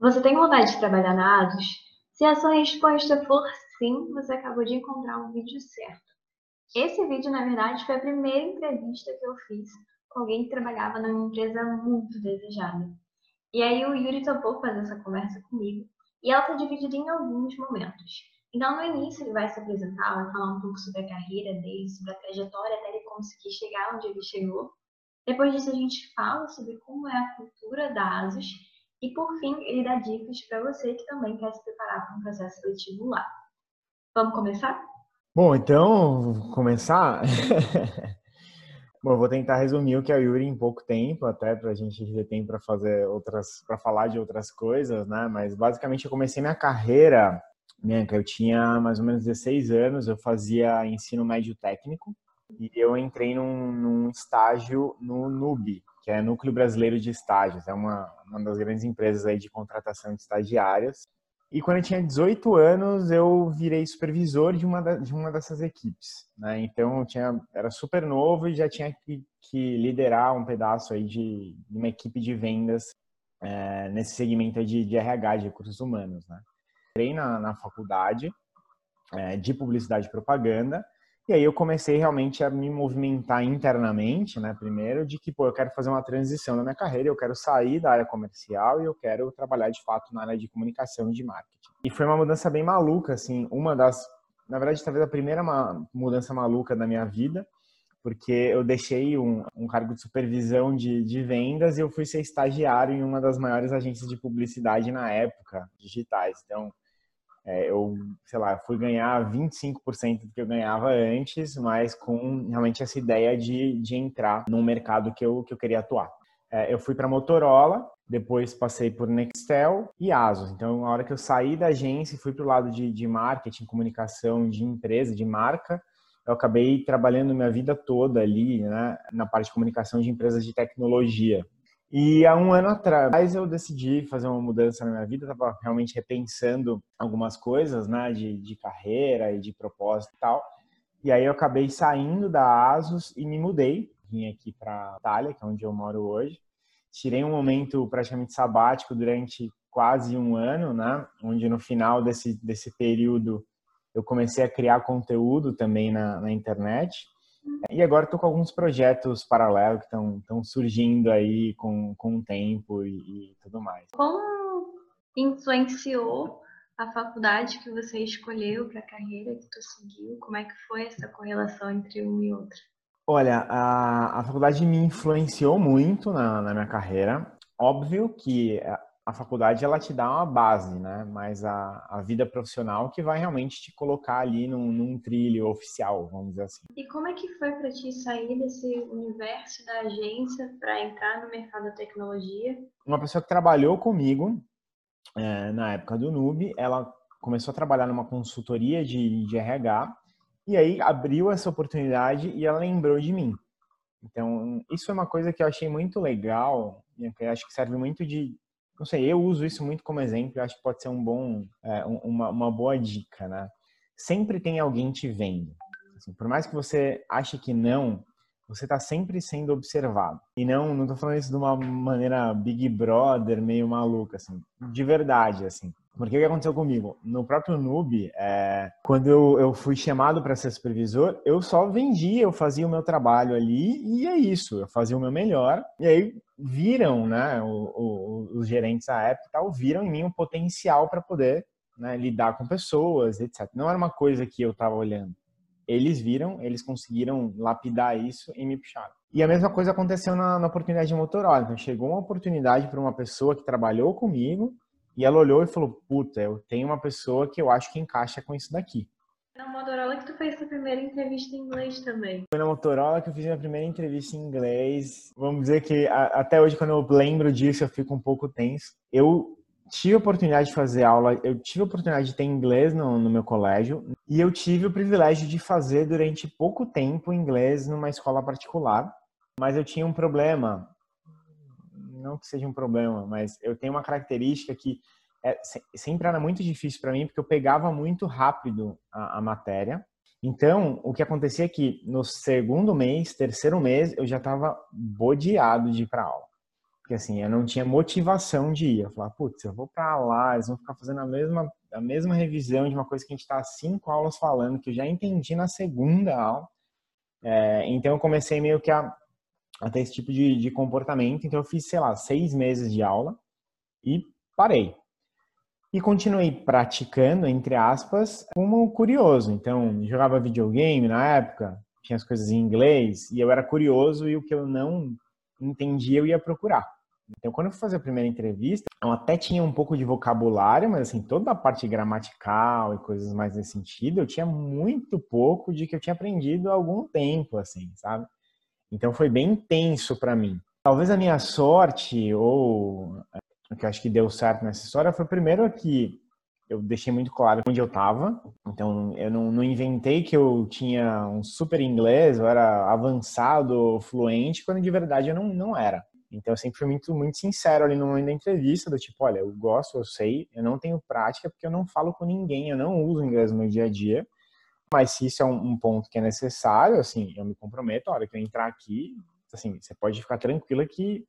Você tem vontade de trabalhar na ASUS? Se a sua resposta for sim, você acabou de encontrar o vídeo certo. Esse vídeo, na verdade, foi a primeira entrevista que eu fiz com alguém que trabalhava numa empresa muito desejada. E aí o Yuri topou fazer essa conversa comigo, e ela está dividida em alguns momentos. Então, no início, ele vai se apresentar, vai falar um pouco sobre a carreira dele, sobre a trajetória até ele conseguir chegar onde ele chegou. Depois disso, a gente fala sobre como é a cultura da ASUS. E, por fim, ele dá dicas para você que também quer se preparar para um processo seletivo lá. Vamos começar? Bom, então, começar. Bom, vou tentar resumir o que o Yuri em pouco tempo, até para a gente ter tempo para fazer outras, para falar de outras coisas, né? Mas basicamente eu comecei minha carreira Bianca, eu tinha mais ou menos 16 anos, eu fazia ensino médio técnico e eu entrei num, num estágio no NUB, que é Núcleo Brasileiro de Estágios, é uma, uma das grandes empresas aí de contratação de estagiários. E quando eu tinha 18 anos, eu virei supervisor de uma, da, de uma dessas equipes. Né? Então, eu tinha, era super novo e já tinha que, que liderar um pedaço aí de, de uma equipe de vendas é, nesse segmento de, de RH, de recursos humanos. Né? entrei na, na faculdade é, de publicidade e propaganda e aí eu comecei realmente a me movimentar internamente, né? Primeiro de que, pô, eu quero fazer uma transição na minha carreira, eu quero sair da área comercial e eu quero trabalhar de fato na área de comunicação e de marketing. E foi uma mudança bem maluca, assim, uma das, na verdade, talvez a primeira mudança maluca da minha vida, porque eu deixei um, um cargo de supervisão de, de vendas e eu fui ser estagiário em uma das maiores agências de publicidade na época, digitais. Então, é, eu, sei lá, fui ganhar 25% do que eu ganhava antes, mas com realmente essa ideia de, de entrar num mercado que eu, que eu queria atuar. É, eu fui para Motorola, depois passei por Nextel e Asus. Então, na hora que eu saí da agência e fui para o lado de, de marketing, comunicação de empresa, de marca, eu acabei trabalhando minha vida toda ali, né, na parte de comunicação de empresas de tecnologia. E há um ano atrás eu decidi fazer uma mudança na minha vida, estava realmente repensando algumas coisas, né, de, de carreira e de propósito e tal. E aí eu acabei saindo da Asus e me mudei, vim aqui para Itália, que é onde eu moro hoje. Tirei um momento praticamente sabático durante quase um ano, né, onde no final desse, desse período eu comecei a criar conteúdo também na, na internet. E agora estou com alguns projetos paralelos que estão surgindo aí com, com o tempo e, e tudo mais. Como influenciou a faculdade que você escolheu para a carreira que tu seguiu? Como é que foi essa correlação entre um e outro? Olha, a, a faculdade me influenciou muito na, na minha carreira. Óbvio que a faculdade ela te dá uma base, né? Mas a, a vida profissional que vai realmente te colocar ali num, num trilho oficial, vamos dizer assim. E como é que foi para ti sair desse universo da agência para entrar no mercado da tecnologia? Uma pessoa que trabalhou comigo é, na época do Nube, ela começou a trabalhar numa consultoria de, de RH e aí abriu essa oportunidade e ela lembrou de mim. Então, isso é uma coisa que eu achei muito legal, e que acho que serve muito de, não sei, eu uso isso muito como exemplo, acho que pode ser um bom, é, uma, uma boa dica, né? Sempre tem alguém te vendo. Assim, por mais que você ache que não, você está sempre sendo observado. E não, não tô falando isso de uma maneira Big Brother, meio maluca, assim, de verdade, assim. Porque o que aconteceu comigo? No próprio Noob, é, quando eu, eu fui chamado para ser supervisor, eu só vendia, eu fazia o meu trabalho ali e é isso, eu fazia o meu melhor. E aí viram, né, o, o, os gerentes da época tal, viram em mim um potencial para poder né, lidar com pessoas, etc. Não era uma coisa que eu estava olhando. Eles viram, eles conseguiram lapidar isso e me puxaram. E a mesma coisa aconteceu na, na oportunidade de Motorola. Então, chegou uma oportunidade para uma pessoa que trabalhou comigo e ela olhou e falou: Puta, eu tenho uma pessoa que eu acho que encaixa com isso daqui. Na Motorola que tu fez a primeira entrevista em inglês também. Foi na Motorola que eu fiz minha primeira entrevista em inglês. Vamos dizer que a, até hoje, quando eu lembro disso, eu fico um pouco tenso. Eu tive a oportunidade de fazer aula, eu tive a oportunidade de ter inglês no, no meu colégio e eu tive o privilégio de fazer durante pouco tempo inglês numa escola particular. Mas eu tinha um problema não que seja um problema, mas eu tenho uma característica que é, sempre era muito difícil para mim, porque eu pegava muito rápido a, a, matéria. Então, o que acontecia é que no segundo mês, terceiro mês, eu já estava bodeado de ir para aula. Porque assim, eu não tinha motivação de ir. Eu falava, putz, eu vou para lá, eles vão ficar fazendo a mesma, a mesma revisão de uma coisa que a gente está cinco aulas falando, que eu já entendi na segunda aula. É, então eu comecei meio que a, a ter esse tipo de, de comportamento. Então eu fiz, sei lá, seis meses de aula e parei. E continuei praticando, entre aspas, como curioso. Então, jogava videogame na época, tinha as coisas em inglês, e eu era curioso e o que eu não entendia eu ia procurar. Então, quando eu fui fazer a primeira entrevista, eu até tinha um pouco de vocabulário, mas assim, toda a parte gramatical e coisas mais nesse sentido, eu tinha muito pouco de que eu tinha aprendido há algum tempo, assim, sabe? Então, foi bem intenso para mim. Talvez a minha sorte, ou o que eu acho que deu certo nessa história, foi primeiro que eu deixei muito claro onde eu estava. Então, eu não, não, inventei que eu tinha um super inglês, eu era avançado, fluente, quando de verdade eu não, não era. Então, eu sempre fui muito, muito sincero ali no momento da entrevista, do tipo, olha, eu gosto, eu sei, eu não tenho prática porque eu não falo com ninguém, eu não uso inglês no meu dia a dia. Mas se isso é um, um ponto que é necessário, assim, eu me comprometo, a hora que eu entrar aqui, assim, você pode ficar tranquila que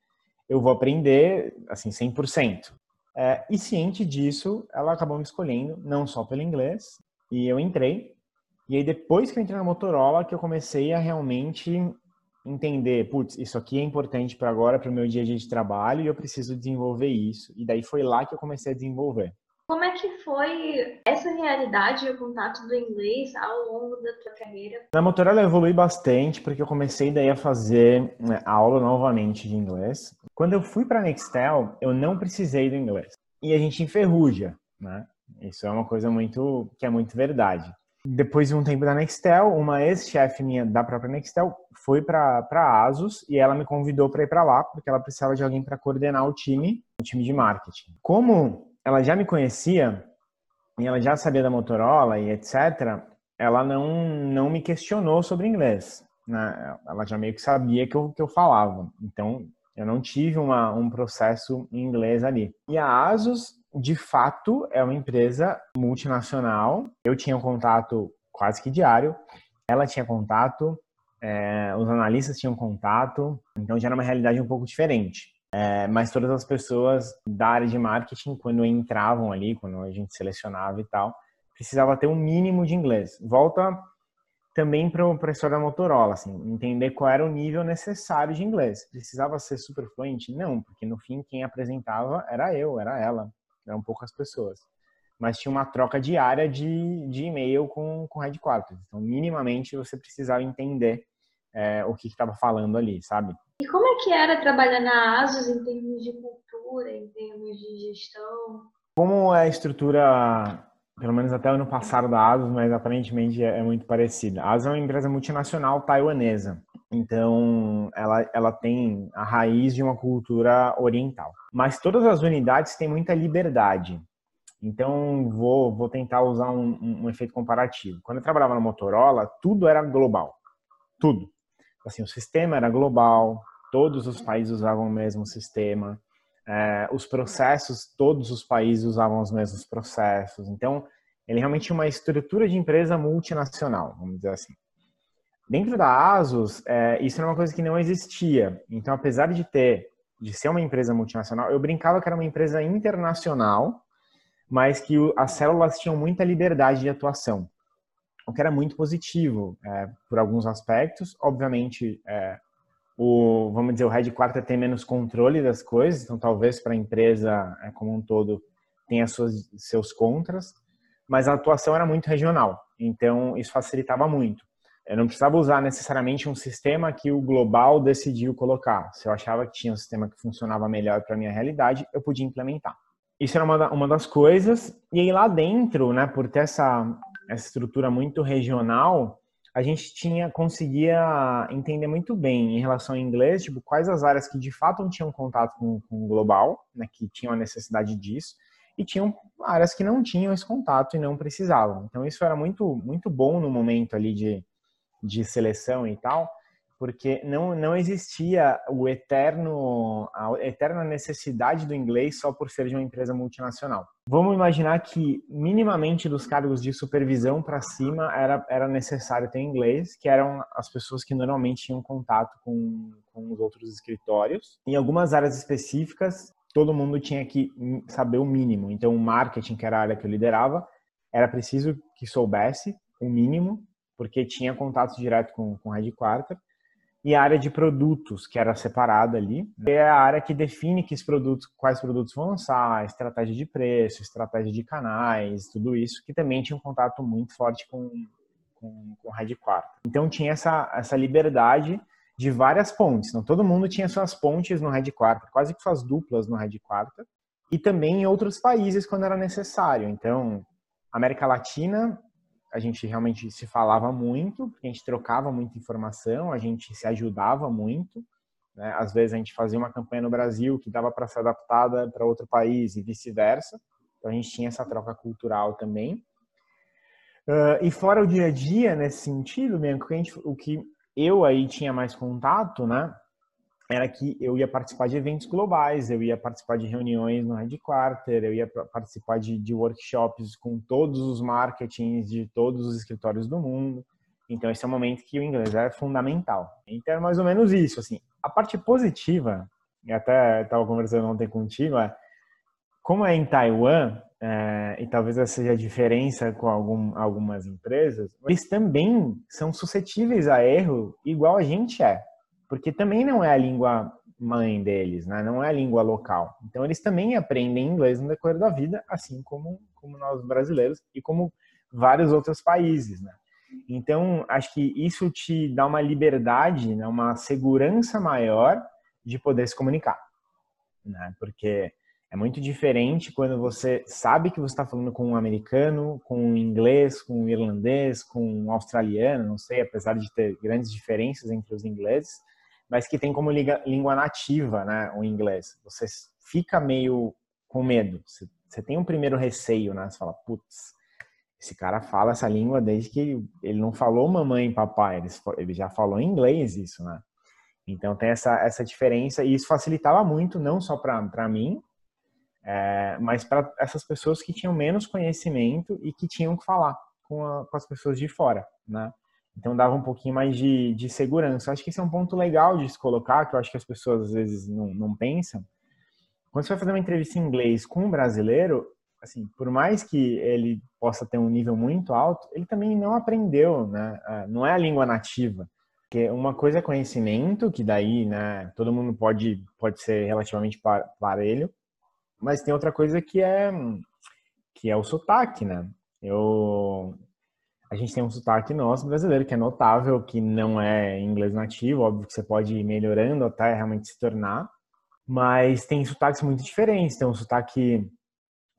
eu vou aprender, assim, 100%. É, e ciente disso, ela acabou me escolhendo, não só pelo inglês, e eu entrei. E aí, depois que eu entrei na Motorola, que eu comecei a realmente entender, putz, isso aqui é importante para agora, para o meu dia a dia de trabalho, e eu preciso desenvolver isso. E daí foi lá que eu comecei a desenvolver. Como é que foi essa realidade e o contato do inglês ao longo da tua carreira? Na Motorola eu evolui bastante, porque eu comecei daí a fazer né, aula novamente de inglês. Quando eu fui para a Nextel, eu não precisei do inglês. E a gente enferruja, né? Isso é uma coisa muito que é muito verdade. Depois de um tempo da Nextel, uma ex-chefe minha da própria Nextel foi para a Asus e ela me convidou para ir para lá, porque ela precisava de alguém para coordenar o time, o time de marketing. Como ela já me conhecia e ela já sabia da Motorola e etc., ela não, não me questionou sobre inglês. Né? Ela já meio que sabia que eu, que eu falava. Então, eu não tive uma, um processo em inglês ali. E a Asus, de fato, é uma empresa multinacional. Eu tinha um contato quase que diário. Ela tinha contato, é, os analistas tinham contato. Então, já era uma realidade um pouco diferente. É, mas todas as pessoas da área de marketing, quando entravam ali, quando a gente selecionava e tal, precisava ter um mínimo de inglês. Volta também para o professor da Motorola, assim, entender qual era o nível necessário de inglês. Precisava ser super fluente? Não, porque no fim quem apresentava era eu, era ela, eram poucas pessoas. Mas tinha uma troca diária de, de e-mail com, com headquarters. Então, minimamente, você precisava entender é, o que estava falando ali, sabe? E como é que era trabalhar na ASUS em termos de cultura, em termos de gestão? Como é a estrutura, pelo menos até o ano passado da ASUS, mas aparentemente é, é muito parecida. A ASUS é uma empresa multinacional taiwanesa. Então, ela, ela tem a raiz de uma cultura oriental. Mas todas as unidades têm muita liberdade. Então, vou, vou tentar usar um, um, um efeito comparativo. Quando eu trabalhava na Motorola, tudo era global. Tudo assim, o sistema era global, todos os países usavam o mesmo sistema, é, os processos, todos os países usavam os mesmos processos. Então, ele realmente tinha uma estrutura de empresa multinacional, vamos dizer assim. Dentro da Asus, é, isso era uma coisa que não existia. Então, apesar de ter, de ser uma empresa multinacional, eu brincava que era uma empresa internacional, mas que as células tinham muita liberdade de atuação o que era muito positivo é, por alguns aspectos. Obviamente, é, o vamos dizer o headquarter tem menos controle das coisas, então talvez para a empresa é, como um todo tenha suas, seus contras, mas a atuação era muito regional, então isso facilitava muito. Eu não precisava usar necessariamente um sistema que o global decidiu colocar. Se eu achava que tinha um sistema que funcionava melhor para a minha realidade, eu podia implementar. Isso era uma, uma das coisas. E aí lá dentro, né, por ter essa essa estrutura muito regional, a gente tinha conseguia entender muito bem em relação ao inglês, tipo, quais as áreas que de fato não tinham contato com, com o global, né, que tinham a necessidade disso, e tinham áreas que não tinham esse contato e não precisavam. Então isso era muito muito bom no momento ali de, de seleção e tal, porque não, não existia o eterno a eterna necessidade do inglês só por ser de uma empresa multinacional. Vamos imaginar que minimamente dos cargos de supervisão para cima era, era necessário ter inglês, que eram as pessoas que normalmente tinham contato com, com os outros escritórios. Em algumas áreas específicas, todo mundo tinha que saber o mínimo. Então, o marketing, que era a área que eu liderava, era preciso que soubesse o mínimo, porque tinha contato direto com, com o headquarter e a área de produtos, que era separada ali. É a área que define que produtos, quais produtos vão lançar, estratégia de preço, estratégia de canais, tudo isso, que também tinha um contato muito forte com, com, com headquarter. Então tinha essa, essa liberdade de várias pontes. Então todo mundo tinha suas pontes no headquarter, quase que suas duplas no headquarter, e também em outros países quando era necessário. Então, América Latina a gente realmente se falava muito, a gente trocava muita informação, a gente se ajudava muito. Né? Às vezes a gente fazia uma campanha no Brasil que dava para ser adaptada para outro país e vice-versa. Então a gente tinha essa troca cultural também. Uh, e fora o dia a dia, nesse sentido, mesmo, que, gente, o que eu aí tinha mais contato, né? Era que eu ia participar de eventos globais, eu ia participar de reuniões no headquarter, eu ia participar de, de, workshops com todos os marketings de todos os escritórios do mundo. Então, esse é um momento que o inglês é fundamental. Então, é mais ou menos isso. Assim, a parte positiva, e até estava conversando ontem contigo, é como é em Taiwan, é, e talvez essa seja a diferença com algum, algumas empresas, eles também são suscetíveis a erro igual a gente é porque também não é a língua mãe deles, né? não é a língua local. Então, eles também aprendem inglês no decorrer da vida, assim como, como nós brasileiros e como vários outros países. Né? Então, acho que isso te dá uma liberdade, né? uma segurança maior de poder se comunicar. Né? Porque é muito diferente quando você sabe que você está falando com um americano, com um inglês, com um irlandês, com um australiano, não sei, apesar de ter grandes diferenças entre os ingleses, mas que tem como língua nativa, né, o inglês. Você fica meio com medo. Você, tem um primeiro receio, né? Você fala, putz, esse cara fala essa língua desde que ele não falou mamãe e papai, ele, já falou inglês isso, né? Então tem essa, essa diferença e isso facilitava muito, não só para mim, é, mas para essas pessoas que tinham menos conhecimento e que tinham que falar com, a, com as pessoas de fora, né? Então dava um pouquinho mais de, de segurança. Acho que esse é um ponto legal de se colocar, que eu acho que as pessoas às vezes não, não pensam. Quando você vai fazer uma entrevista em inglês com um brasileiro, assim, por mais que ele possa ter um nível muito alto, ele também não aprendeu, né? Ah, não é a língua nativa. Porque uma coisa é conhecimento, que daí, né, todo mundo pode, pode ser relativamente parelho, mas tem outra coisa que é que é o sotaque, né? Eu a gente tem um sotaque nosso brasileiro que é notável, que não é inglês nativo, óbvio que você pode ir melhorando até realmente se tornar, mas tem sotaques muito diferentes. Tem um sotaque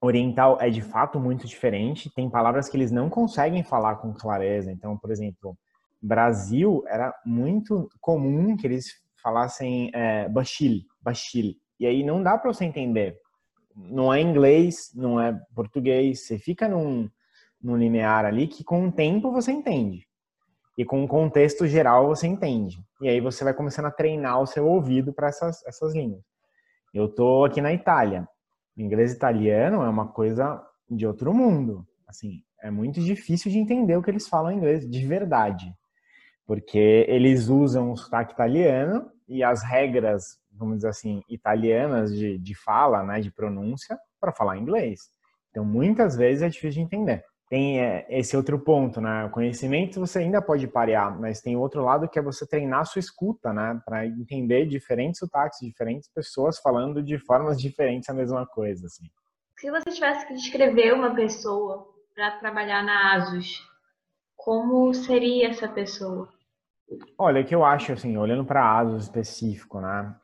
oriental é de fato muito diferente, tem palavras que eles não conseguem falar com clareza. Então, por exemplo, Brasil era muito comum que eles falassem é, bachil, e aí não dá para você entender. Não é inglês, não é português, você fica num no linear ali que com o tempo você entende. E com o contexto geral você entende. E aí você vai começando a treinar o seu ouvido para essas, essas línguas. Eu tô aqui na Itália. O inglês italiano é uma coisa de outro mundo. Assim, é muito difícil de entender o que eles falam em inglês de verdade. Porque eles usam o sotaque italiano e as regras, vamos dizer assim, italianas de, de fala, né, de pronúncia, para falar inglês. Então, muitas vezes é difícil de entender tem é, esse outro ponto, né? O conhecimento você ainda pode parear, mas tem outro lado que é você treinar a sua escuta, né? Para entender diferentes sotaques, diferentes pessoas falando de formas diferentes a mesma coisa, assim. Se você tivesse que descrever uma pessoa para trabalhar na ASUS, como seria essa pessoa? Olha, o que eu acho, assim, olhando para a ASUS específico, né?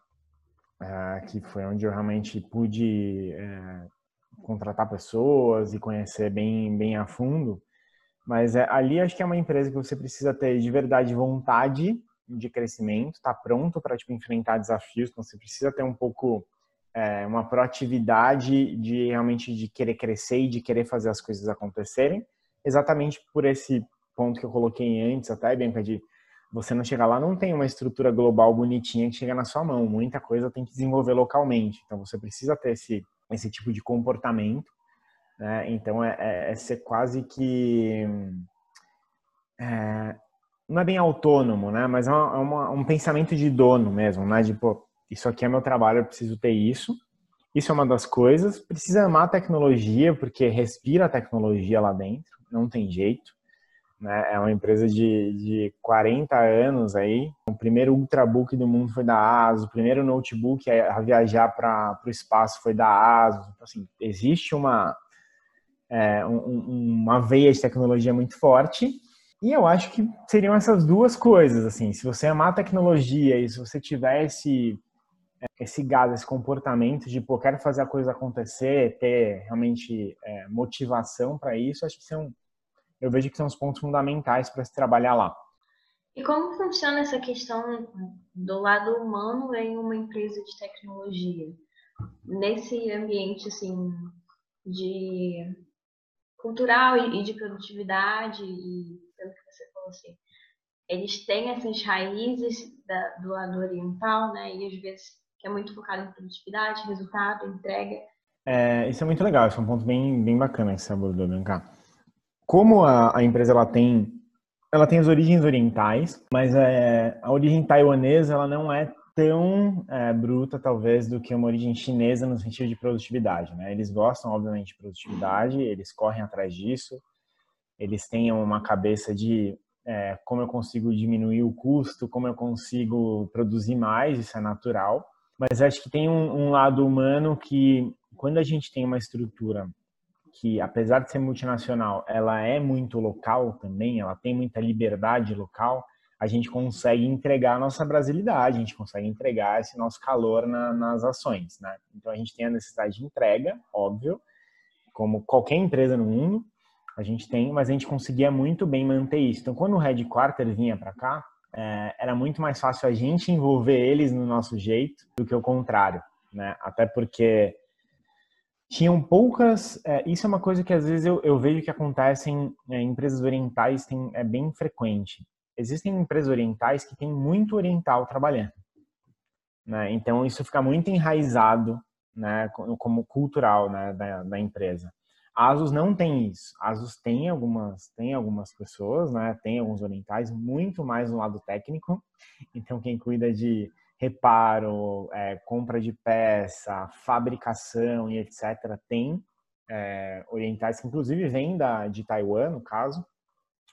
É, que foi onde eu realmente pude é, contratar pessoas e conhecer bem, bem a fundo. Mas é, ali acho que é uma empresa que você precisa ter de verdade vontade de crescimento, tá pronto para tipo enfrentar desafios, então você precisa ter um pouco é, uma proatividade de realmente de querer crescer e de querer fazer as coisas acontecerem, exatamente por esse ponto que eu coloquei antes até, Bianca, de você não chega lá, não tem uma estrutura global bonitinha que chega na sua mão. Muita coisa tem que desenvolver localmente. Então você precisa ter esse, esse tipo de comportamento. Né? Então é, é, é ser quase que. É, não é bem autônomo, né? Mas é, uma, é uma, um pensamento de dono mesmo, né? De, pô, isso aqui é meu trabalho, eu preciso ter isso. Isso é uma das coisas. Precisa amar a tecnologia, porque respira a tecnologia lá dentro, não tem jeito. Né? É uma empresa de, de 40 anos aí. O primeiro ultrabook do mundo foi da ASUS, o primeiro notebook a viajar para o espaço foi da ASUS. Então, assim, existe uma, é, um, uma veia de tecnologia muito forte. E eu acho que seriam essas duas coisas, assim, se você amar tecnologia e se você tiver esse, esse gás, esse comportamento de, pô, quero fazer a coisa acontecer, ter realmente é, motivação para isso, acho que são eu vejo que são os pontos fundamentais para se trabalhar lá. E como funciona essa questão do lado humano em uma empresa de tecnologia? Nesse ambiente assim de cultural e de produtividade e pelo que você falou assim, eles têm essas raízes da, do lado oriental, né? E às vezes que é muito focado em produtividade, resultado, entrega. É, isso é muito legal, isso é um ponto bem, bem bacana que você abordou, Bianca como a, a empresa ela tem ela tem as origens orientais, mas é, a origem taiwanesa ela não é tão é, bruta, talvez, do que uma origem chinesa no sentido de produtividade. Né? Eles gostam, obviamente, de produtividade, eles correm atrás disso, eles têm uma cabeça de é, como eu consigo diminuir o custo, como eu consigo produzir mais, isso é natural. Mas acho que tem um, um lado humano que, quando a gente tem uma estrutura que, apesar de ser multinacional, ela é muito local também, ela tem muita liberdade local, a gente consegue entregar a nossa brasilidade, a gente consegue entregar esse nosso calor na, nas ações, né? Então a gente tem a necessidade de entrega, óbvio, como qualquer empresa no mundo, a gente tem, mas a gente conseguia muito bem manter isso. Então quando o headquarter vinha para cá, é, era muito mais fácil a gente envolver eles no nosso jeito do que o contrário, né? Até porque tinham poucas. É, isso é uma coisa que às vezes eu, eu vejo que acontece em, é, empresas orientais, tem, é bem frequente. Existem empresas orientais que têm muito oriental trabalhando. Né? Então, isso fica muito enraizado né, como cultural né, da, da empresa. Asus não tem isso. Asus tem algumas, tem algumas pessoas, né, tem alguns orientais, muito mais no lado técnico. Então, quem cuida de reparo, é, compra de peça, fabricação e etc. Tem é, orientais que inclusive vêm da, de Taiwan, no caso,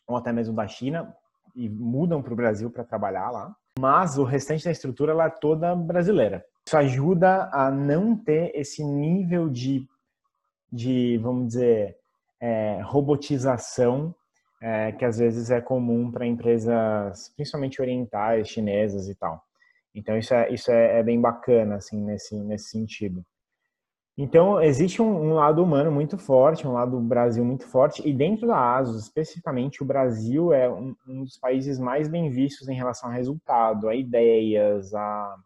ou até mesmo da China, e mudam para o Brasil para trabalhar lá. Mas o restante da estrutura ela é toda brasileira. Isso ajuda a não ter esse nível de, de vamos dizer, é, robotização é, que às vezes é comum para empresas, principalmente orientais, chinesas e tal. Então isso é, isso é, é bem bacana assim nesse nesse sentido. Então existe um, um, lado humano muito forte, um lado Brasil muito forte e dentro da ASUS especificamente o Brasil é um, um dos países mais bem vistos em relação a resultado, a ideias, a,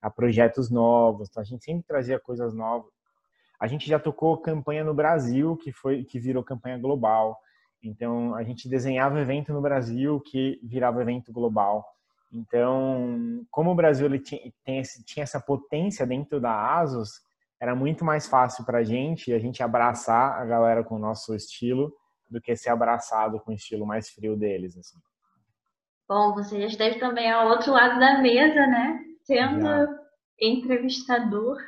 a projetos novos. Então a gente sempre trazia coisas novas. A gente já tocou campanha no Brasil que foi que virou campanha global. Então a gente desenhava evento no Brasil que virava evento global. Então, como o Brasil tinha, tinha essa potência dentro da ASUS, era muito mais fácil para a gente a gente abraçar a galera com o nosso estilo do que ser abraçado com o estilo mais frio deles. Assim. Bom, você já esteve também ao outro lado da mesa, né? Sendo já. entrevistador.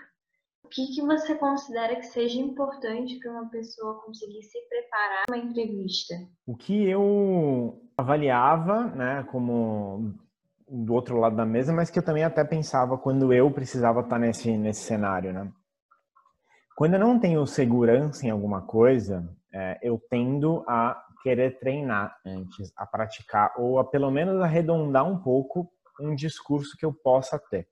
O que, que você considera que seja importante para uma pessoa conseguir se preparar para uma entrevista? O que eu avaliava, né, como do outro lado da mesa, mas que eu também até pensava quando eu precisava estar nesse, nesse cenário, né? Quando eu não tenho segurança em alguma coisa, é, eu tendo a querer treinar antes, a praticar, ou a pelo menos arredondar um pouco um discurso que eu possa ter.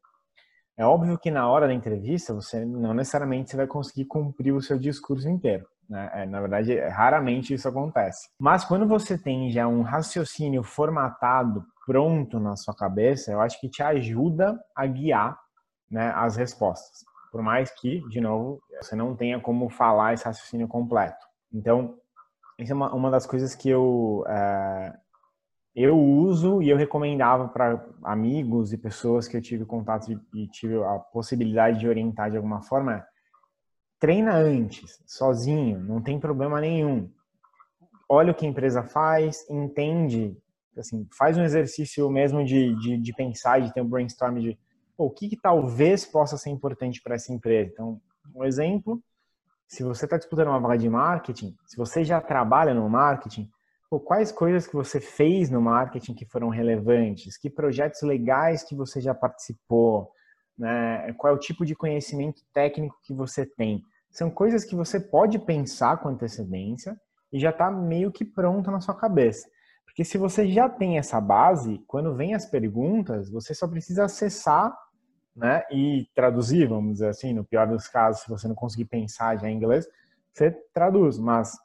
É óbvio que na hora da entrevista, você não necessariamente você vai conseguir cumprir o seu discurso inteiro. Né? É, na verdade, raramente isso acontece. Mas quando você tem já um raciocínio formatado pronto na sua cabeça, eu acho que te ajuda a guiar né, as respostas. Por mais que, de novo, você não tenha como falar esse raciocínio completo. Então, isso é uma, uma das coisas que eu, é, eu uso e eu recomendava para amigos e pessoas que eu tive contato e tive a possibilidade de orientar de alguma forma, treina antes, sozinho, não tem problema nenhum. Olha o que a empresa faz, entende, assim, faz um exercício mesmo de, de, de pensar, de ter um brainstorm de pô, o que, que talvez possa ser importante para essa empresa. Então, um exemplo, se você está disputando uma vaga de marketing, se você já trabalha no marketing, pô, quais coisas que você fez no marketing que foram relevantes? Que projetos legais que você já participou? Né? Qual é o tipo de conhecimento técnico que você tem? São coisas que você pode pensar com antecedência e já está meio que pronta na sua cabeça. Porque se você já tem essa base, quando vem as perguntas, você só precisa acessar né, e traduzir, vamos dizer assim, no pior dos casos, se você não conseguir pensar já em inglês, você traduz, mas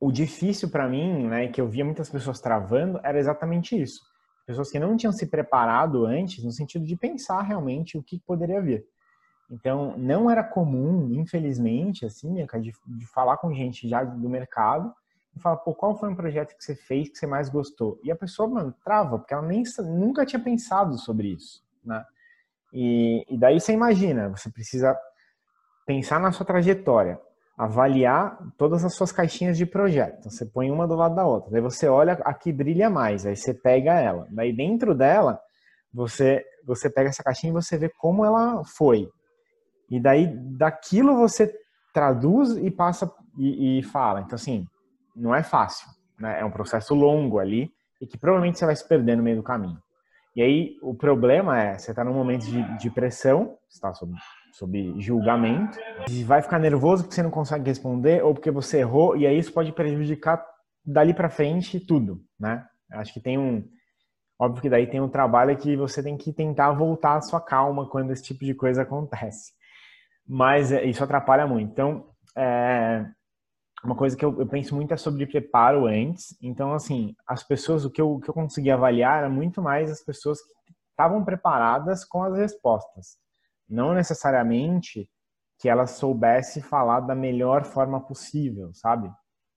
o difícil para mim, né, que eu via muitas pessoas travando, era exatamente isso. Pessoas que não tinham se preparado antes, no sentido de pensar realmente o que poderia vir. Então, não era comum, infelizmente, assim, de, de falar com gente já do mercado e falar, pô, qual foi um projeto que você fez que você mais gostou? E a pessoa, mano, trava, porque ela nem, nunca tinha pensado sobre isso, né? E, e daí você imagina, você precisa pensar na sua trajetória, avaliar todas as suas caixinhas de projeto. Então, você põe uma do lado da outra. Daí você olha a que brilha mais, aí você pega ela. Daí dentro dela, você você pega essa caixinha e você vê como ela foi. E daí daquilo você traduz e passa e, e fala. Então assim, não é fácil, né? É um processo longo ali e que provavelmente você vai se perder no meio do caminho. E aí o problema é, você está num momento de, de pressão, está sob, sob julgamento, e vai ficar nervoso porque você não consegue responder ou porque você errou, e aí isso pode prejudicar dali para frente tudo, né? Acho que tem um, óbvio que daí tem um trabalho que você tem que tentar voltar a sua calma quando esse tipo de coisa acontece. Mas é, isso atrapalha muito. Então, é, uma coisa que eu, penso muito é sobre preparo antes. Então, assim, as pessoas, o que eu, o que eu consegui avaliar era muito mais as pessoas que estavam preparadas com as respostas. Não necessariamente que elas soubesse falar da melhor forma possível, sabe?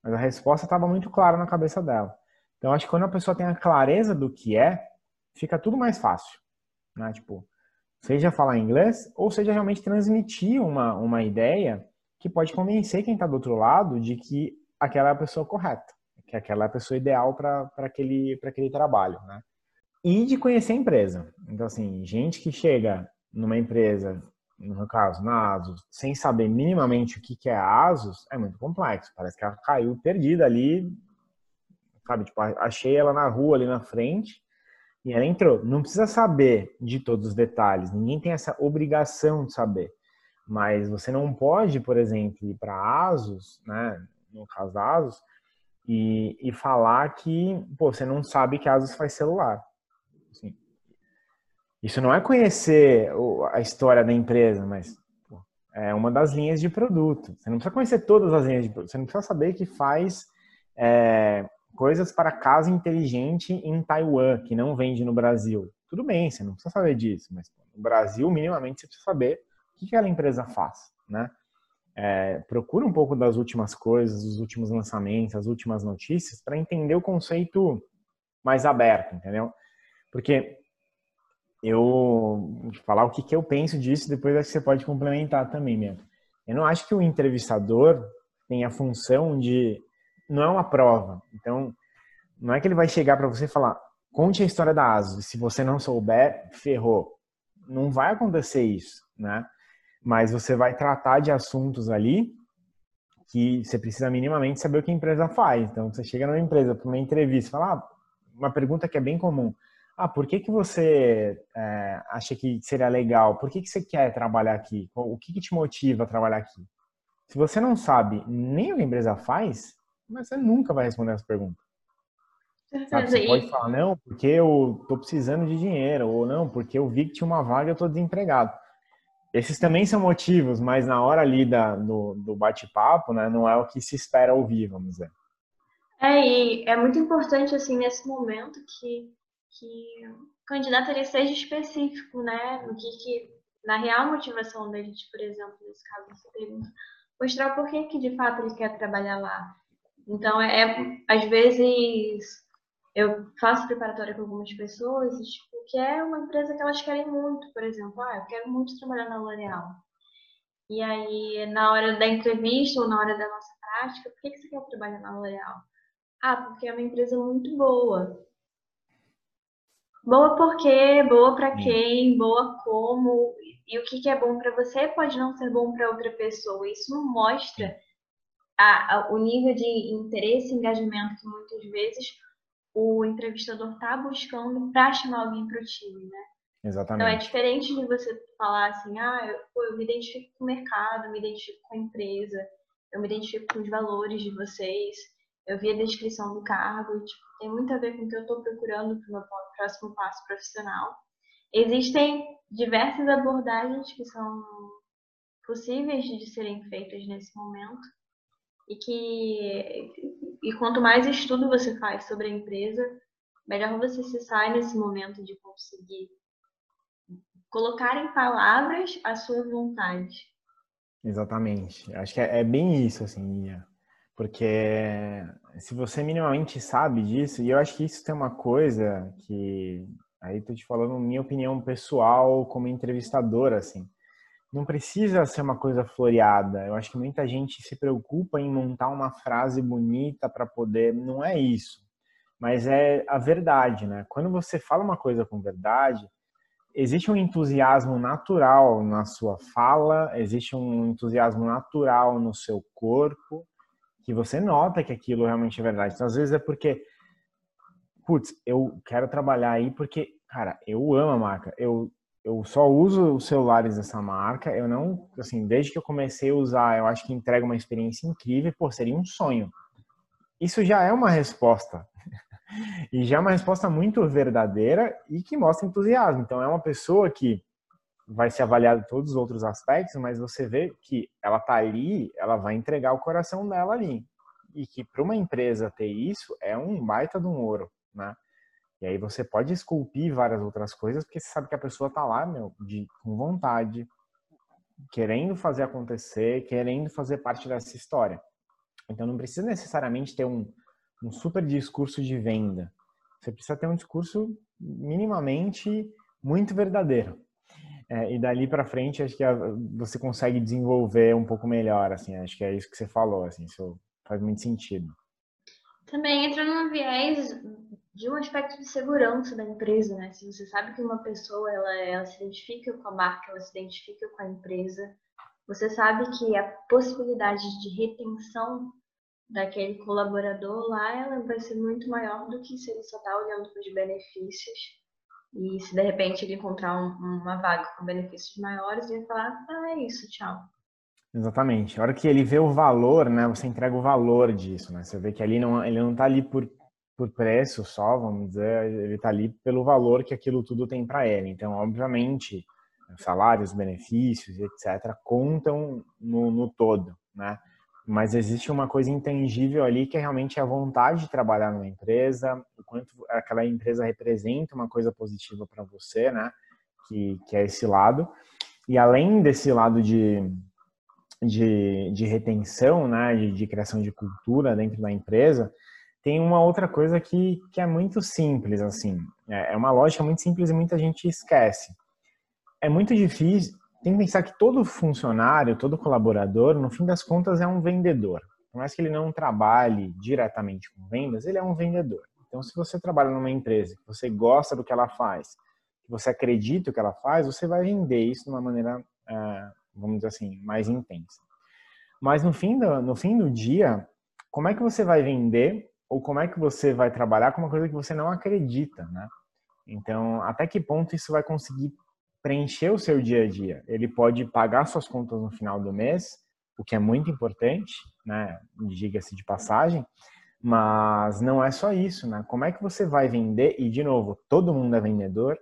Mas a resposta estava muito clara na cabeça dela. Então, acho que quando a pessoa tem a clareza do que é, fica tudo mais fácil, né? Tipo, seja falar inglês ou seja realmente transmitir uma, uma ideia que pode convencer quem está do outro lado de que aquela é a pessoa correta, que aquela é a pessoa ideal para aquele, aquele trabalho, né? E de conhecer a empresa. Então, assim, gente que chega numa empresa, no caso, na ASUS, sem saber minimamente o que, que é a ASUS, é muito complexo. Parece que ela caiu perdida ali, sabe? Tipo, achei ela na rua ali na frente e ela entrou. Não precisa saber de todos os detalhes, ninguém tem essa obrigação de saber. Mas você não pode, por exemplo, ir para ASUS, né, no caso da ASUS, e, e falar que pô, você não sabe que a ASUS faz celular. Assim, isso não é conhecer a história da empresa, mas é uma das linhas de produto. Você não precisa conhecer todas as linhas de produto. Você não precisa saber que faz é, coisas para casa inteligente em Taiwan, que não vende no Brasil. Tudo bem, você não precisa saber disso, mas no Brasil, minimamente, você precisa saber o que aquela empresa faz, né? É, procura um pouco das últimas coisas, dos últimos lançamentos, as últimas notícias, para entender o conceito mais aberto, entendeu? Porque eu falar o que, que eu penso disso, depois acho que você pode complementar também, mesmo. Eu não acho que o entrevistador tem a função de não é uma prova. Então, não é que ele vai chegar para você e falar: "Conte a história da ASUS". Se você não souber, ferrou. Não vai acontecer isso, né? mas você vai tratar de assuntos ali que você precisa minimamente saber o que a empresa faz. Então, você chega numa empresa para uma entrevista, fala ah, uma pergunta que é bem comum. Ah, por que, que você é, acha que seria legal? Por que, que você quer trabalhar aqui? O que, que te motiva a trabalhar aqui? Se você não sabe nem o que a empresa faz, você nunca vai responder essa pergunta. Sabe, você pode falar, não, porque eu tô precisando de dinheiro, ou não, porque eu vi que tinha uma vaga e eu tô desempregado. Esses também são motivos, mas na hora ali da, do, do bate-papo, né, não é o que se espera ouvir, vamos dizer. É, e é muito importante, assim, nesse momento que, que o candidato ele seja específico, né, no que, que na real motivação dele, por exemplo, nesse caso, você pergunta, mostrar por que, que de fato ele quer trabalhar lá. Então, é, é às vezes, eu faço preparatória com algumas pessoas e, tipo, que é uma empresa que elas querem muito, por exemplo, ah, eu quero muito trabalhar na L'Oréal. E aí, na hora da entrevista ou na hora da nossa prática, por que, que você quer trabalhar na L'Oréal? Ah, porque é uma empresa muito boa. Boa por quê? Boa para quem? Boa como? E o que, que é bom para você pode não ser bom para outra pessoa. Isso mostra a, a, o nível de interesse e engajamento que muitas vezes o entrevistador está buscando para chamar alguém para o time, né? Exatamente. Então é diferente de você falar assim, ah, eu, eu me identifico com o mercado, eu me identifico com a empresa, eu me identifico com os valores de vocês, eu vi a descrição do cargo e tipo, tem muito a ver com o que eu estou procurando para o meu próximo passo profissional. Existem diversas abordagens que são possíveis de serem feitas nesse momento e que e quanto mais estudo você faz sobre a empresa, melhor você se sai nesse momento de conseguir colocar em palavras a sua vontade. Exatamente. Acho que é, é bem isso, assim, porque se você minimamente sabe disso, e eu acho que isso tem uma coisa que aí tô te falando minha opinião pessoal como entrevistadora, assim não precisa ser uma coisa floreada. Eu acho que muita gente se preocupa em montar uma frase bonita para poder. Não é isso. Mas é a verdade, né? Quando você fala uma coisa com verdade, existe um entusiasmo natural na sua fala, existe um entusiasmo natural no seu corpo, que você nota que aquilo realmente é verdade. Então, às vezes é porque, putz, eu quero trabalhar aí porque, cara, eu amo a marca. Eu eu só uso os celulares dessa marca. Eu não, assim, desde que eu comecei a usar, eu acho que entrega uma experiência incrível. Pô, seria um sonho. Isso já é uma resposta. e já é uma resposta muito verdadeira e que mostra entusiasmo. Então, é uma pessoa que vai ser avaliada todos os outros aspectos, mas você vê que ela tá ali, ela vai entregar o coração dela ali. E que para uma empresa ter isso é um baita de um ouro, né? E aí você pode esculpir várias outras coisas, porque você sabe que a pessoa tá lá, meu, de, com vontade, querendo fazer acontecer, querendo fazer parte dessa história. Então não precisa necessariamente ter um, um super discurso de venda. Você precisa ter um discurso minimamente muito verdadeiro. É, e dali para frente acho que você consegue desenvolver um pouco melhor, assim. Acho que é isso que você falou, assim. Isso faz muito sentido. Também entra num viés de um aspecto de segurança da empresa, né? Se você sabe que uma pessoa ela, ela se identifica com a marca, ela se identifica com a empresa, você sabe que a possibilidade de retenção daquele colaborador lá ela vai ser muito maior do que se ele só está olhando para os benefícios e se de repente ele encontrar um, uma vaga com benefícios maiores, ele vai falar, ah, é isso, tchau. Exatamente. A hora que ele vê o valor, né, você entrega o valor disso, né? Você vê que ali não, ele não está ali por por preço só, vamos dizer, ele está ali pelo valor que aquilo tudo tem para ele. Então, obviamente, salários, benefícios, etc., contam no, no, todo, né? Mas existe uma coisa intangível ali que é realmente a vontade de trabalhar numa empresa, o quanto aquela empresa representa uma coisa positiva para você, né? Que, que é esse lado. E além desse lado de, de, de retenção, né? De, de criação de cultura dentro da empresa, tem uma outra coisa que, que é muito simples, assim. É, é uma lógica muito simples e muita gente esquece. É muito difícil. Tem que pensar que todo funcionário, todo colaborador, no fim das contas, é um vendedor. Por mais que ele não trabalhe diretamente com vendas, ele é um vendedor. Então, se você trabalha numa empresa, que você gosta do que ela faz, que você acredita no que ela faz, você vai vender isso de uma maneira, é, vamos dizer assim, mais intensa. Mas no fim do, no fim do dia, como é que você vai vender ou como é que você vai trabalhar com uma coisa que você não acredita, né? Então, até que ponto isso vai conseguir preencher o seu dia a dia? Ele pode pagar suas contas no final do mês, o que é muito importante, né? Diga-se de passagem, mas não é só isso, né? Como é que você vai vender? E de novo, todo mundo é vendedor.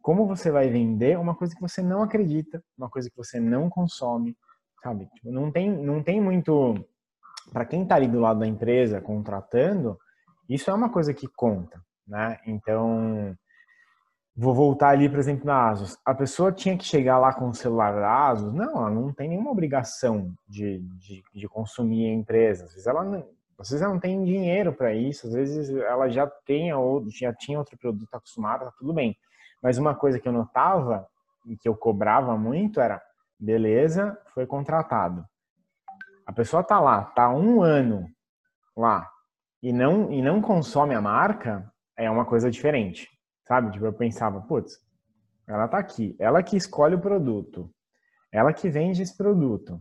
Como você vai vender uma coisa que você não acredita, uma coisa que você não consome, sabe? Tipo, não tem, não tem muito para quem está ali do lado da empresa contratando, isso é uma coisa que conta, né? Então, vou voltar ali, por exemplo, na Asus. A pessoa tinha que chegar lá com o celular da Asus? Não, ela não tem nenhuma obrigação de, de, de consumir a empresa. Às vezes ela Às vezes ela não tem dinheiro para isso, às vezes ela já tem já tinha outro produto acostumado, tá tudo bem. Mas uma coisa que eu notava e que eu cobrava muito era, beleza, foi contratado. A pessoa tá lá, tá um ano lá e não e não consome a marca, é uma coisa diferente, sabe? Tipo, eu pensava, putz, ela tá aqui, ela que escolhe o produto, ela que vende esse produto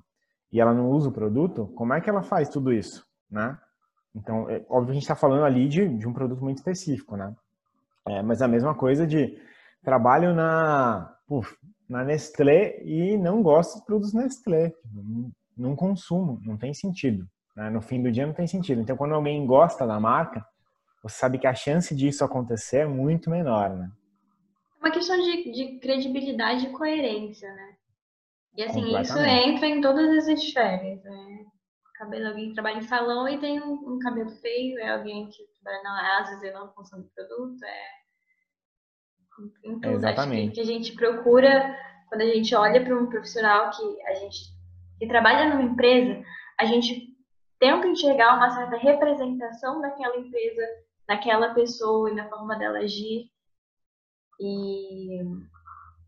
e ela não usa o produto, como é que ela faz tudo isso, né? Então, é, óbvio, a gente está falando ali de, de um produto muito específico, né? É, mas a mesma coisa de trabalho na, puf, na Nestlé e não gosto dos produtos Nestlé. Não, não consumo, não tem sentido. Né? No fim do dia não tem sentido. Então, quando alguém gosta da marca, você sabe que a chance disso acontecer é muito menor, né? É uma questão de, de credibilidade e coerência, né? E assim, isso entra em todas as esferas. Né? Cabelo, alguém que trabalha em salão e tem um, um cabelo feio, é alguém que trabalha na asas e não consome produto, é em tudo. Exatamente. Acho que, que a gente procura, quando a gente olha para um profissional que a gente que trabalha numa empresa, a gente tenta enxergar uma certa representação daquela empresa, daquela pessoa e da forma dela agir. E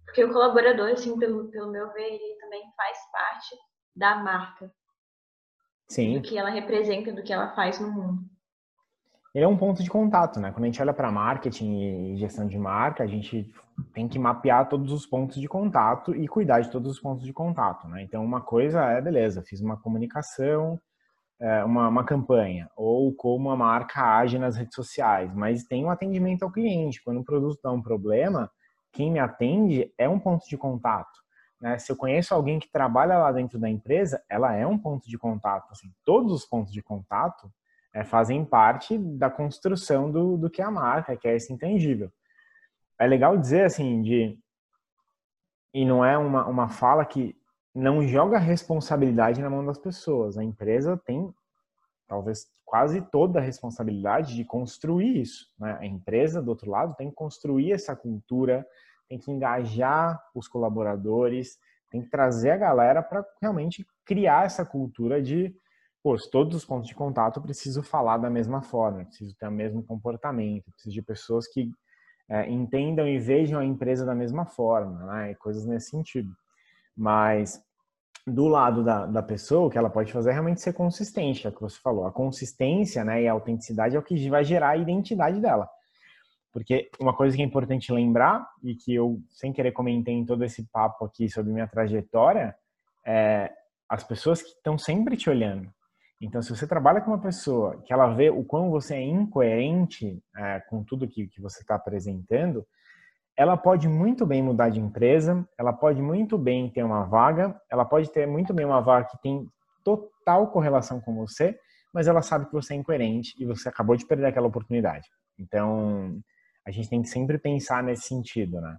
porque o colaborador, assim, pelo, pelo meu ver, ele também faz parte da marca. Sim. Do que ela representa, do que ela faz no mundo. Ele é um ponto de contato, né? Quando a gente olha para marketing e gestão de marca, a gente tem que mapear todos os pontos de contato e cuidar de todos os pontos de contato, né? Então, uma coisa é, beleza, fiz uma comunicação, uma, uma campanha, ou como a marca age nas redes sociais, mas tem um atendimento ao cliente. Quando o produto dá um problema, quem me atende é um ponto de contato. Né? Se eu conheço alguém que trabalha lá dentro da empresa, ela é um ponto de contato. Assim, todos os pontos de contato é, fazem parte da construção do, do que é a marca, que é esse intangível. É legal dizer assim, de e não é uma, uma fala que não joga responsabilidade na mão das pessoas. A empresa tem talvez quase toda a responsabilidade de construir isso. Né? A empresa, do outro lado, tem que construir essa cultura, tem que engajar os colaboradores, tem que trazer a galera para realmente criar essa cultura de, pô, todos os pontos de contato eu preciso falar da mesma forma, preciso ter o mesmo comportamento, preciso de pessoas que é, entendam e vejam a empresa da mesma forma, né? coisas nesse sentido. Mas do lado da, da pessoa, o que ela pode fazer é realmente ser consistente, é o que você falou. A consistência né, e a autenticidade é o que vai gerar a identidade dela. Porque uma coisa que é importante lembrar, e que eu, sem querer, comentei em todo esse papo aqui sobre minha trajetória, é as pessoas que estão sempre te olhando. Então, se você trabalha com uma pessoa que ela vê o quão você é incoerente é, com tudo que, que você está apresentando, ela pode muito bem mudar de empresa, ela pode muito bem ter uma vaga, ela pode ter muito bem uma vaga que tem total correlação com você, mas ela sabe que você é incoerente e você acabou de perder aquela oportunidade. Então, a gente tem que sempre pensar nesse sentido, né?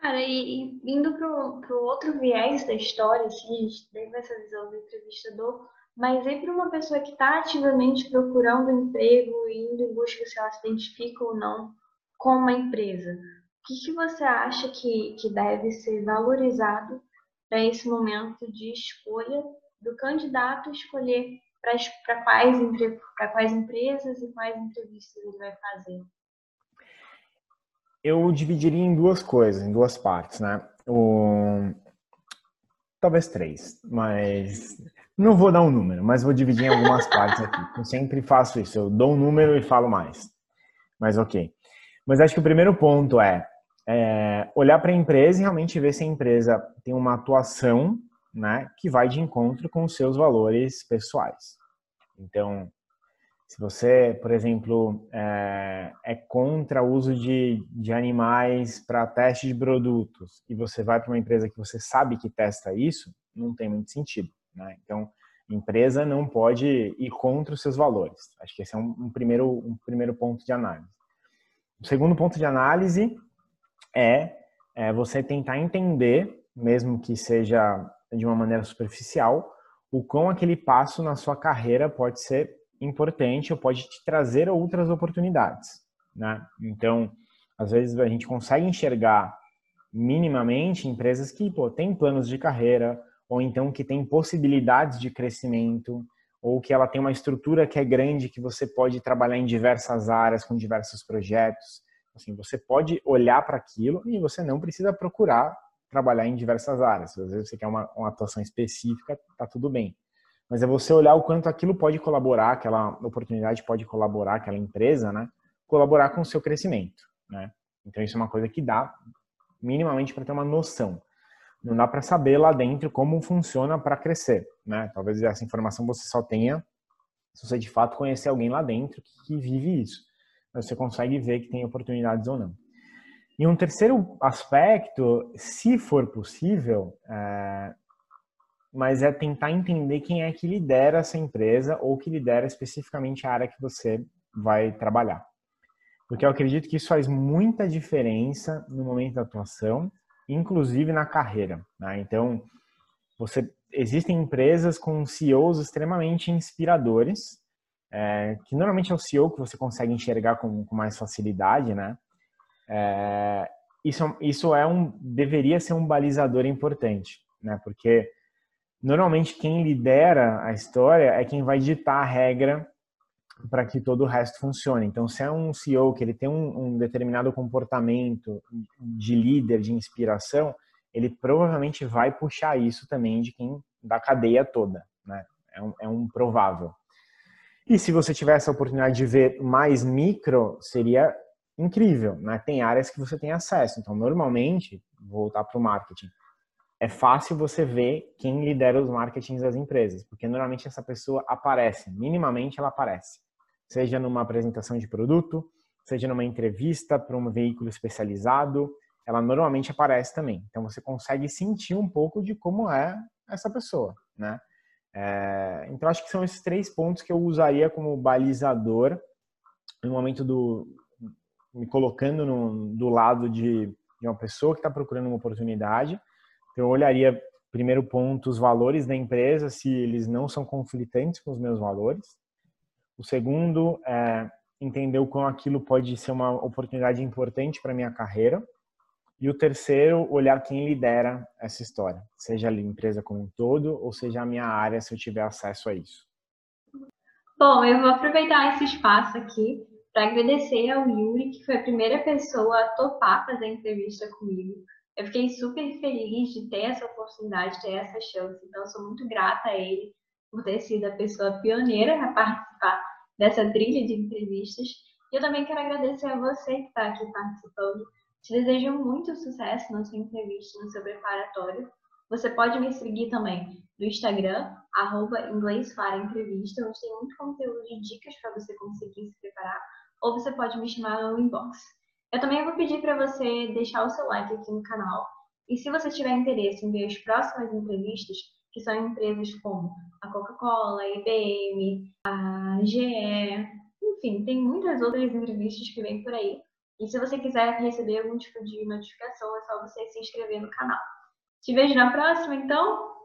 Cara, e, e indo para o outro viés da história, assim, dentro dessa visão do entrevistador, mas aí para uma pessoa que está ativamente procurando emprego e indo em busca se ela se identifica ou não com uma empresa, o que, que você acha que, que deve ser valorizado para esse momento de escolha do candidato escolher para quais, quais empresas e quais entrevistas ele vai fazer? Eu dividiria em duas coisas, em duas partes, né? O... Talvez três, mas não vou dar um número, mas vou dividir em algumas partes aqui. Eu sempre faço isso, eu dou um número e falo mais. Mas ok. Mas acho que o primeiro ponto é, é olhar para a empresa e realmente ver se a empresa tem uma atuação né, que vai de encontro com os seus valores pessoais. Então, se você, por exemplo, é, é contra o uso de, de animais para teste de produtos e você vai para uma empresa que você sabe que testa isso, não tem muito sentido. Né? Então, empresa não pode ir contra os seus valores. Acho que esse é um, um primeiro, um primeiro ponto de análise. O segundo ponto de análise é, é você tentar entender, mesmo que seja de uma maneira superficial, o quão aquele passo na sua carreira pode ser importante ou pode te trazer outras oportunidades, né? Então, às vezes a gente consegue enxergar minimamente empresas que pô, têm planos de carreira ou então que têm possibilidades de crescimento ou que ela tem uma estrutura que é grande, que você pode trabalhar em diversas áreas, com diversos projetos. Assim, você pode olhar para aquilo e você não precisa procurar trabalhar em diversas áreas. Às vezes você quer uma, uma atuação específica, tá tudo bem. Mas é você olhar o quanto aquilo pode colaborar, aquela oportunidade pode colaborar, aquela empresa, né? Colaborar com o seu crescimento, né? Então isso é uma coisa que dá minimamente para ter uma noção. Não dá para saber lá dentro como funciona para crescer, né? Talvez essa informação você só tenha se você de fato conhecer alguém lá dentro que vive isso. Você consegue ver que tem oportunidades ou não. E um terceiro aspecto, se for possível, é, mas é tentar entender quem é que lidera essa empresa ou que lidera especificamente a área que você vai trabalhar. Porque eu acredito que isso faz muita diferença no momento da atuação, inclusive na carreira. Né? Então, você existem empresas com CEOs extremamente inspiradores, é, que normalmente é o CEO que você consegue enxergar com, com mais facilidade, né? É, isso, isso é um deveria ser um balizador importante, né? Porque normalmente quem lidera a história é quem vai ditar a regra para que todo o resto funcione. Então, se é um CEO que ele tem um, um, determinado comportamento de líder, de inspiração, ele provavelmente vai puxar isso também de quem da cadeia toda, né? É um, é um provável. E se você tivesse a oportunidade de ver mais micro, seria incrível, né? Tem áreas que você tem acesso. Então, normalmente, voltar para o marketing, é fácil você ver quem lidera os marketings das empresas, porque normalmente essa pessoa aparece, minimamente ela aparece, seja numa apresentação de produto, seja numa entrevista para um veículo especializado, ela normalmente aparece também. Então você consegue sentir um pouco de como é essa pessoa, né? É, então acho que são esses três pontos que eu usaria como balizador no momento do me colocando no, do lado de, de uma pessoa que está procurando uma oportunidade então, eu olharia, primeiro ponto, os valores da empresa, se eles não são conflitantes com os meus valores. O segundo é entender o quão aquilo pode ser uma oportunidade importante para minha carreira. E o terceiro, olhar quem lidera essa história, seja a empresa como um todo ou seja a minha área, se eu tiver acesso a isso. Bom, eu vou aproveitar esse espaço aqui para agradecer ao Yuri, que foi a primeira pessoa a topar fazer a entrevista comigo. Eu fiquei super feliz de ter essa oportunidade, de ter essa chance. Então, sou muito grata a ele por ter sido a pessoa pioneira a participar dessa trilha de entrevistas. E eu também quero agradecer a você que está aqui participando. Te desejo muito sucesso na sua entrevista, no seu preparatório. Você pode me seguir também no Instagram, arroba entrevista, onde tem muito conteúdo de dicas para você conseguir se preparar. Ou você pode me chamar no inbox. Eu também vou pedir para você deixar o seu like aqui no canal. E se você tiver interesse em ver as próximas entrevistas, que são empresas como a Coca-Cola, a IBM, a GE, enfim, tem muitas outras entrevistas que vêm por aí. E se você quiser receber algum tipo de notificação, é só você se inscrever no canal. Te vejo na próxima, então!